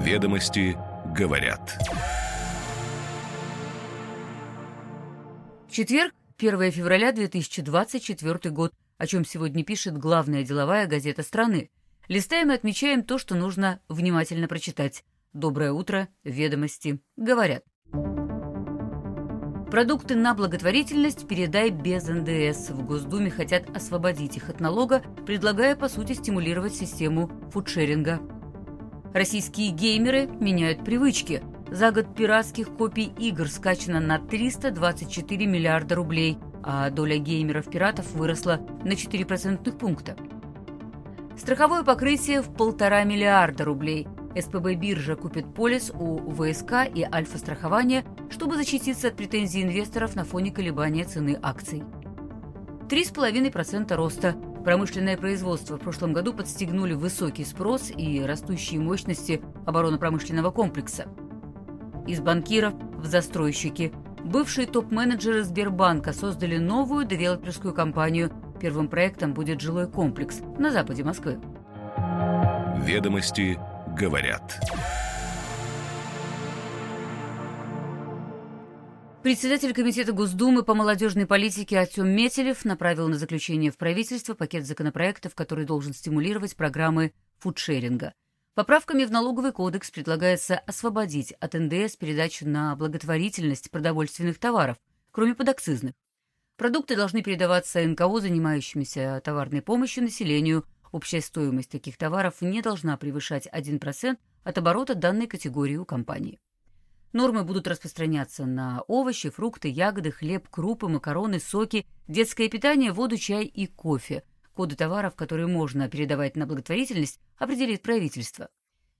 Ведомости говорят. Четверг, 1 февраля 2024 год, о чем сегодня пишет главная деловая газета страны. Листаем и отмечаем то, что нужно внимательно прочитать. Доброе утро, ведомости говорят. Продукты на благотворительность передай без НДС. В Госдуме хотят освободить их от налога, предлагая, по сути, стимулировать систему фудшеринга. Российские геймеры меняют привычки. За год пиратских копий игр скачано на 324 миллиарда рублей, а доля геймеров-пиратов выросла на 4 процентных пункта. Страховое покрытие в полтора миллиарда рублей – СПБ «Биржа» купит полис у ВСК и Альфа-страхования, чтобы защититься от претензий инвесторов на фоне колебания цены акций. 3,5% роста. Промышленное производство в прошлом году подстегнули высокий спрос и растущие мощности оборонно-промышленного комплекса. Из банкиров в застройщики. Бывшие топ-менеджеры Сбербанка создали новую девелоперскую компанию. Первым проектом будет жилой комплекс на западе Москвы. Ведомости говорят. Председатель Комитета Госдумы по молодежной политике Артем Метелев направил на заключение в правительство пакет законопроектов, который должен стимулировать программы фудшеринга. Поправками в налоговый кодекс предлагается освободить от НДС передачу на благотворительность продовольственных товаров, кроме подакцизных. Продукты должны передаваться НКО, занимающимися товарной помощью населению, Общая стоимость таких товаров не должна превышать 1% от оборота данной категории у компании. Нормы будут распространяться на овощи, фрукты, ягоды, хлеб, крупы, макароны, соки, детское питание, воду, чай и кофе. Коды товаров, которые можно передавать на благотворительность, определит правительство.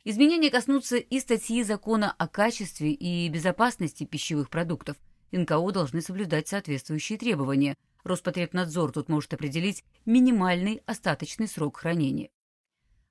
Изменения коснутся и статьи закона о качестве и безопасности пищевых продуктов. НКО должны соблюдать соответствующие требования – Роспотребнадзор тут может определить минимальный остаточный срок хранения.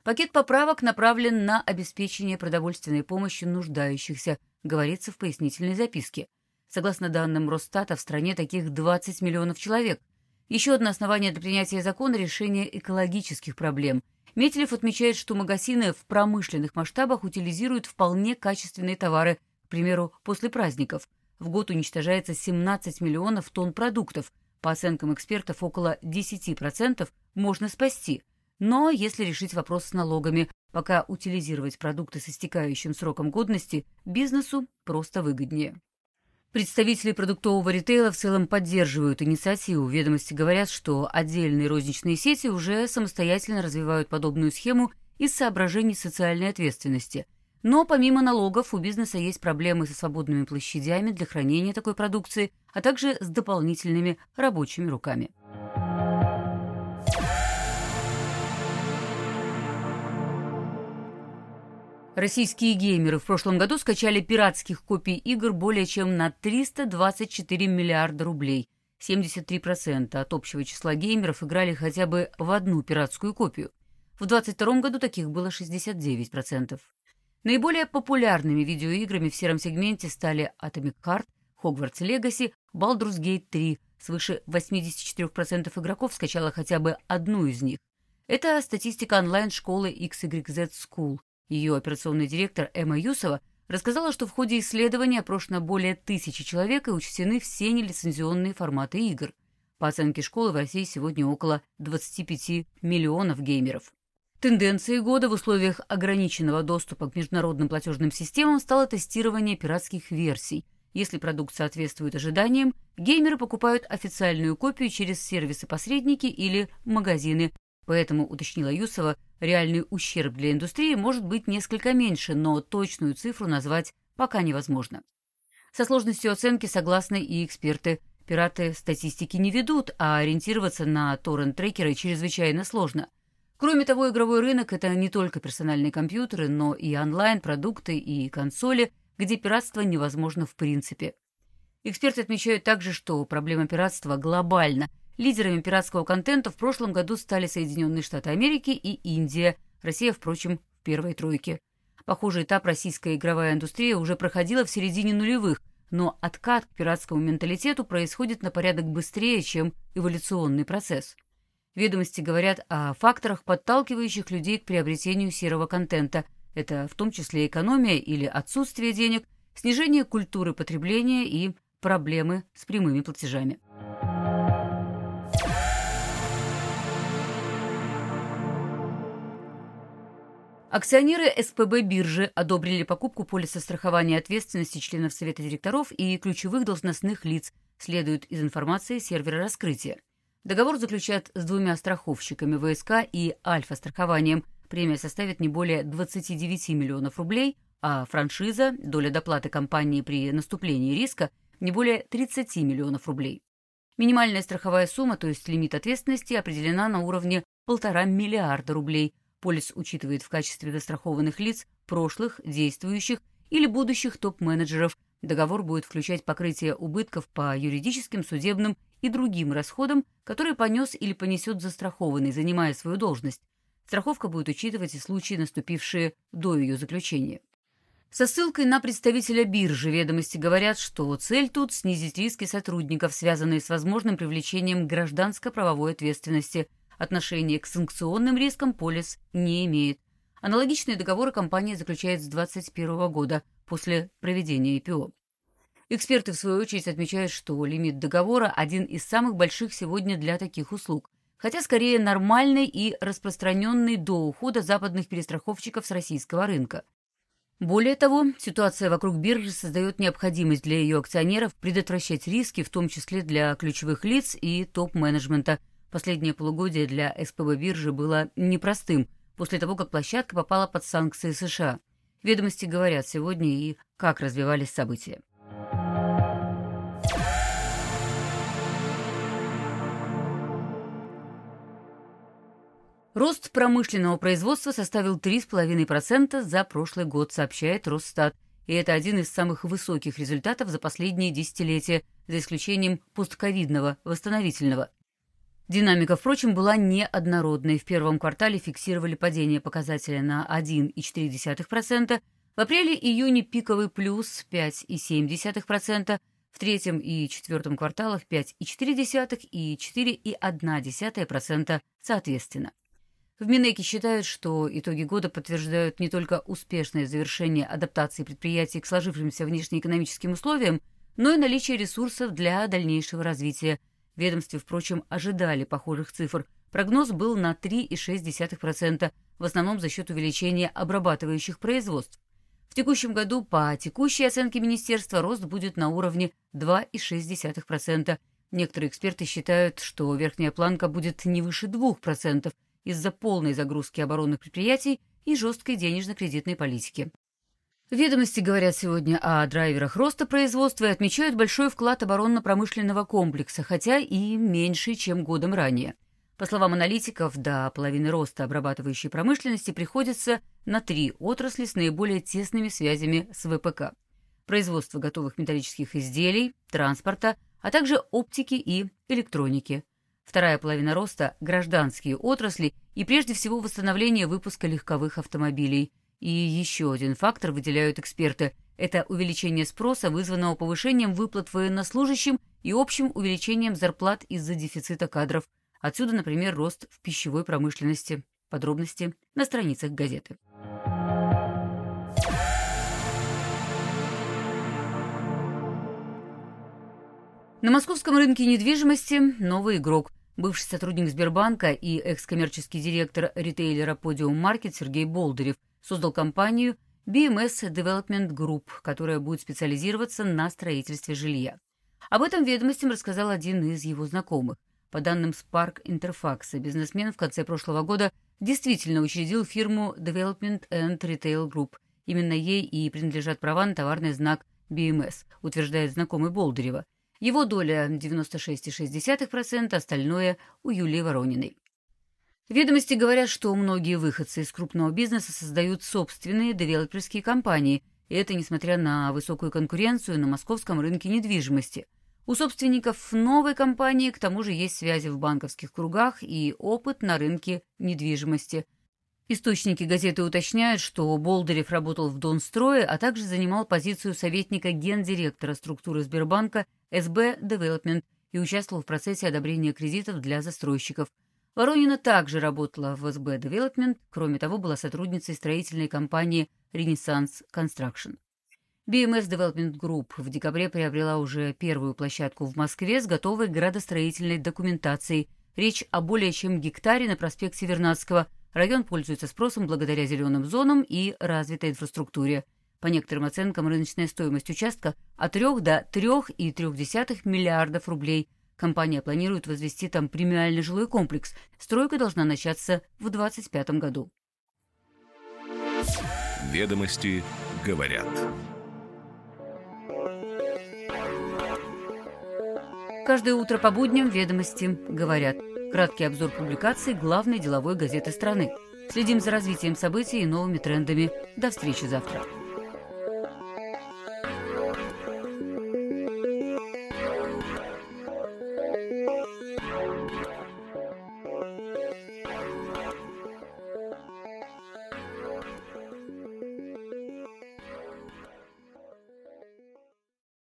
Пакет поправок направлен на обеспечение продовольственной помощи нуждающихся, говорится в пояснительной записке. Согласно данным Росстата, в стране таких 20 миллионов человек. Еще одно основание для принятия закона – решение экологических проблем. Метелев отмечает, что магазины в промышленных масштабах утилизируют вполне качественные товары, к примеру, после праздников. В год уничтожается 17 миллионов тонн продуктов, по оценкам экспертов, около 10% можно спасти. Но если решить вопрос с налогами, пока утилизировать продукты с истекающим сроком годности бизнесу просто выгоднее. Представители продуктового ритейла в целом поддерживают инициативу. Ведомости говорят, что отдельные розничные сети уже самостоятельно развивают подобную схему из соображений социальной ответственности – но помимо налогов у бизнеса есть проблемы со свободными площадями для хранения такой продукции, а также с дополнительными рабочими руками. Российские геймеры в прошлом году скачали пиратских копий игр более чем на 324 миллиарда рублей. 73% от общего числа геймеров играли хотя бы в одну пиратскую копию. В 2022 году таких было 69%. Наиболее популярными видеоиграми в сером сегменте стали Atomic Heart, Hogwarts Legacy, Baldur's Gate 3. Свыше 84% игроков скачало хотя бы одну из них. Это статистика онлайн-школы XYZ School. Ее операционный директор Эмма Юсова рассказала, что в ходе исследования опрошено более тысячи человек и учтены все нелицензионные форматы игр. По оценке школы в России сегодня около 25 миллионов геймеров. Тенденцией года в условиях ограниченного доступа к международным платежным системам стало тестирование пиратских версий. Если продукт соответствует ожиданиям, геймеры покупают официальную копию через сервисы-посредники или магазины. Поэтому, уточнила Юсова, реальный ущерб для индустрии может быть несколько меньше, но точную цифру назвать пока невозможно. Со сложностью оценки согласны и эксперты. Пираты статистики не ведут, а ориентироваться на торрент-трекеры чрезвычайно сложно – Кроме того, игровой рынок — это не только персональные компьютеры, но и онлайн-продукты и консоли, где пиратство невозможно в принципе. Эксперты отмечают также, что проблема пиратства глобальна. Лидерами пиратского контента в прошлом году стали Соединенные Штаты Америки и Индия. Россия, впрочем, в первой тройке. Похожий этап российская игровая индустрия уже проходила в середине нулевых, но откат к пиратскому менталитету происходит на порядок быстрее, чем эволюционный процесс. Ведомости говорят о факторах, подталкивающих людей к приобретению серого контента. Это в том числе экономия или отсутствие денег, снижение культуры потребления и проблемы с прямыми платежами. Акционеры СПБ биржи одобрили покупку полиса страхования ответственности членов Совета директоров и ключевых должностных лиц, следует из информации сервера раскрытия. Договор заключат с двумя страховщиками ВСК и Альфа-страхованием. Премия составит не более 29 миллионов рублей, а франшиза, доля доплаты компании при наступлении риска, не более 30 миллионов рублей. Минимальная страховая сумма, то есть лимит ответственности, определена на уровне полтора миллиарда рублей – Полис учитывает в качестве застрахованных лиц прошлых, действующих или будущих топ-менеджеров. Договор будет включать покрытие убытков по юридическим, судебным и другим расходам, которые понес или понесет застрахованный, занимая свою должность. Страховка будет учитывать и случаи, наступившие до ее заключения. Со ссылкой на представителя биржи ведомости говорят, что цель тут – снизить риски сотрудников, связанные с возможным привлечением гражданско-правовой ответственности – Отношение к санкционным рискам полис не имеет. Аналогичные договоры компания заключает с 2021 года после проведения IPO. Эксперты, в свою очередь, отмечают, что лимит договора один из самых больших сегодня для таких услуг, хотя скорее нормальный и распространенный до ухода западных перестраховщиков с российского рынка. Более того, ситуация вокруг биржи создает необходимость для ее акционеров предотвращать риски, в том числе для ключевых лиц и топ-менеджмента, Последнее полугодие для СПБ биржи было непростым после того, как площадка попала под санкции США. Ведомости говорят сегодня и как развивались события. Рост промышленного производства составил 3,5% за прошлый год, сообщает Росстат. И это один из самых высоких результатов за последние десятилетия, за исключением постковидного, восстановительного. Динамика, впрочем, была неоднородной. В первом квартале фиксировали падение показателя на 1,4%, в апреле-июне пиковый плюс 5,7%, в третьем и четвертом кварталах 5,4% и 4,1% соответственно. В Минэке считают, что итоги года подтверждают не только успешное завершение адаптации предприятий к сложившимся внешнеэкономическим условиям, но и наличие ресурсов для дальнейшего развития, ведомстве, впрочем, ожидали похожих цифр. Прогноз был на 3,6%, в основном за счет увеличения обрабатывающих производств. В текущем году по текущей оценке министерства рост будет на уровне 2,6%. Некоторые эксперты считают, что верхняя планка будет не выше 2% из-за полной загрузки оборонных предприятий и жесткой денежно-кредитной политики. Ведомости говорят сегодня о драйверах роста производства и отмечают большой вклад оборонно-промышленного комплекса, хотя и меньший, чем годом ранее. По словам аналитиков, до половины роста обрабатывающей промышленности приходится на три отрасли с наиболее тесными связями с ВПК. Производство готовых металлических изделий, транспорта, а также оптики и электроники. Вторая половина роста – гражданские отрасли и прежде всего восстановление выпуска легковых автомобилей – и еще один фактор выделяют эксперты – это увеличение спроса, вызванного повышением выплат военнослужащим и общим увеличением зарплат из-за дефицита кадров. Отсюда, например, рост в пищевой промышленности. Подробности на страницах газеты. На московском рынке недвижимости новый игрок. Бывший сотрудник Сбербанка и экс-коммерческий директор ритейлера Podium Market Сергей Болдырев – создал компанию BMS Development Group, которая будет специализироваться на строительстве жилья. Об этом ведомостям рассказал один из его знакомых. По данным Spark Interfax, бизнесмен в конце прошлого года действительно учредил фирму Development and Retail Group. Именно ей и принадлежат права на товарный знак BMS, утверждает знакомый Болдырева. Его доля 96,6%, остальное у Юлии Ворониной. Ведомости говорят, что многие выходцы из крупного бизнеса создают собственные девелоперские компании, и это несмотря на высокую конкуренцию на московском рынке недвижимости. У собственников новой компании к тому же есть связи в банковских кругах и опыт на рынке недвижимости. Источники газеты уточняют, что Болдырев работал в Донстрое, а также занимал позицию советника гендиректора структуры Сбербанка СБ Development и участвовал в процессе одобрения кредитов для застройщиков – Воронина также работала в СБ Development, кроме того, была сотрудницей строительной компании Renaissance Construction. BMS Development Group в декабре приобрела уже первую площадку в Москве с готовой градостроительной документацией. Речь о более чем гектаре на проспекте Вернадского. Район пользуется спросом благодаря зеленым зонам и развитой инфраструктуре. По некоторым оценкам, рыночная стоимость участка от 3 до 3,3 миллиардов рублей – Компания планирует возвести там премиальный жилой комплекс. Стройка должна начаться в 2025 году. Ведомости говорят. Каждое утро по будням «Ведомости» говорят. Краткий обзор публикаций главной деловой газеты страны. Следим за развитием событий и новыми трендами. До встречи завтра.